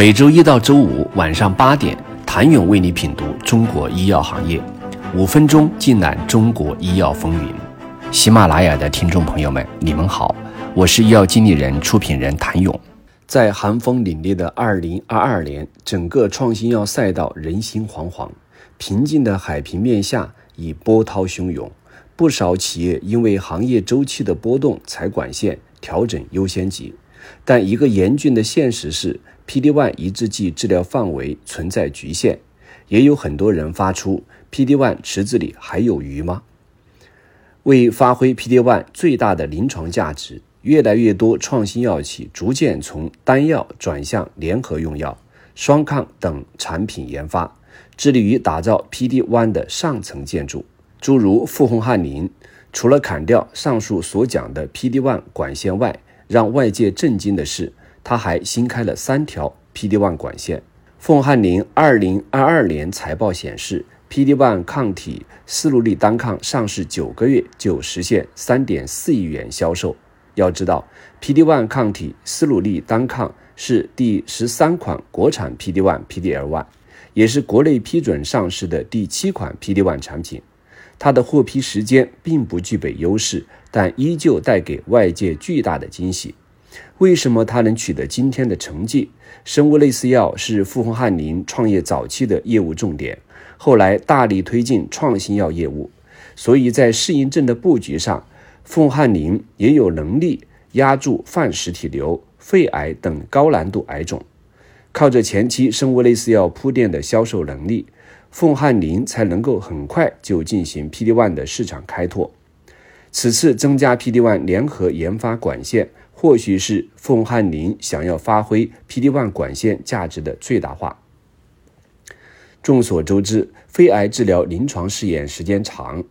每周一到周五晚上八点，谭勇为你品读中国医药行业，五分钟尽览中国医药风云。喜马拉雅的听众朋友们，你们好，我是医药经理人、出品人谭勇。在寒风凛冽的二零二二年，整个创新药赛道人心惶惶，平静的海平面下已波涛汹涌。不少企业因为行业周期的波动，裁管线、调整优先级。但一个严峻的现实是，PD-1 抑制剂治疗范围存在局限。也有很多人发出 PD-1 池子里还有鱼吗？为发挥 PD-1 最大的临床价值，越来越多创新药企逐渐从单药转向联合用药、双抗等产品研发，致力于打造 PD-1 的上层建筑。诸如富宏汉林，除了砍掉上述所讲的 PD-1 管线外，让外界震惊的是，他还新开了三条 PD-1 管线。富宏汉林2022年财报显示，PD-1 抗体斯鲁利单抗上市九个月就实现3.4亿元销售。要知道，PD-1 抗体斯鲁利单抗是第十三款国产 PD-1 PDL1，也是国内批准上市的第七款 PD-1 产品。它的获批时间并不具备优势，但依旧带给外界巨大的惊喜。为什么他能取得今天的成绩？生物类似药是富宏汉林创业早期的业务重点，后来大力推进创新药业务，所以在适应症的布局上，富宏汉林也有能力压住泛实体瘤、肺癌等高难度癌种。靠着前期生物类似药铺垫的销售能力。凤汉林才能够很快就进行 PD-1 的市场开拓。此次增加 PD-1 联合研发管线，或许是凤汉林想要发挥 PD-1 管线价值的最大化。众所周知，肺癌治疗临床试验时间长，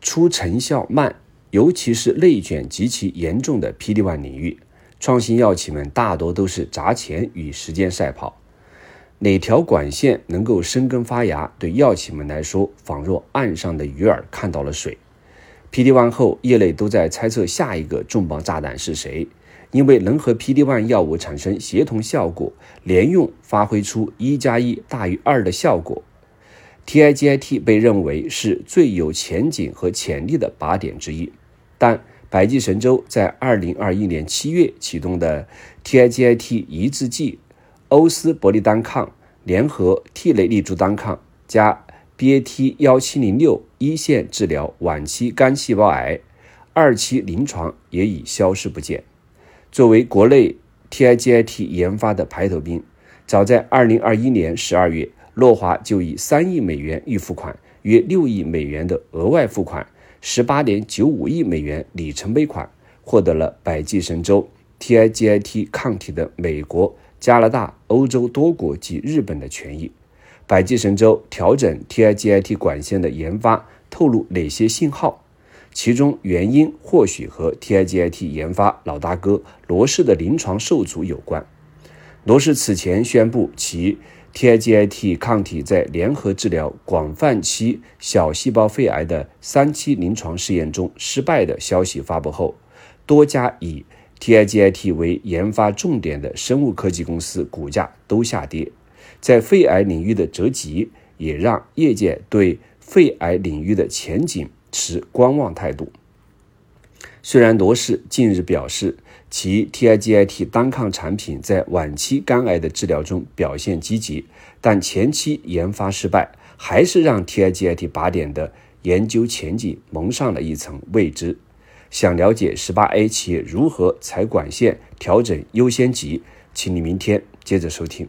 出成效慢，尤其是内卷极其严重的 PD-1 领域，创新药企们大多都是砸钱与时间赛跑。哪条管线能够生根发芽，对药企们来说，仿若岸上的鱼儿看到了水。PD-1 后，业内都在猜测下一个重磅炸弹是谁，因为能和 PD-1 药物产生协同效果，连用发挥出一加一大于二的效果。TIGIT 被认为是最有前景和潜力的靶点之一，但百济神州在2021年7月启动的 TIGIT 抑制剂。欧司伯利单抗联合 T 类立珠单抗加 BAT 幺七零六一线治疗晚期肝细胞癌，二期临床也已消失不见。作为国内 TIGIT 研发的排头兵，早在二零二一年十二月，诺华就以三亿美元预付款、约六亿美元的额外付款、十八点九五亿美元里程碑款，获得了百济神州 TIGIT 抗体的美国。加拿大、欧洲多国及日本的权益，百济神州调整 TIGIT 管线的研发透露哪些信号？其中原因或许和 TIGIT 研发老大哥罗氏的临床受阻有关。罗氏此前宣布其 TIGIT 抗体在联合治疗广泛期小细胞肺癌的三期临床试验中失败的消息发布后，多家以 TIGIT 为研发重点的生物科技公司股价都下跌，在肺癌领域的折戟也让业界对肺癌领域的前景持观望态度。虽然罗氏近日表示其 TIGIT 单抗产品在晚期肝癌的治疗中表现积极，但前期研发失败还是让 TIGIT 靶点的研究前景蒙上了一层未知。想了解十八 A 企业如何踩管线、调整优先级，请你明天接着收听。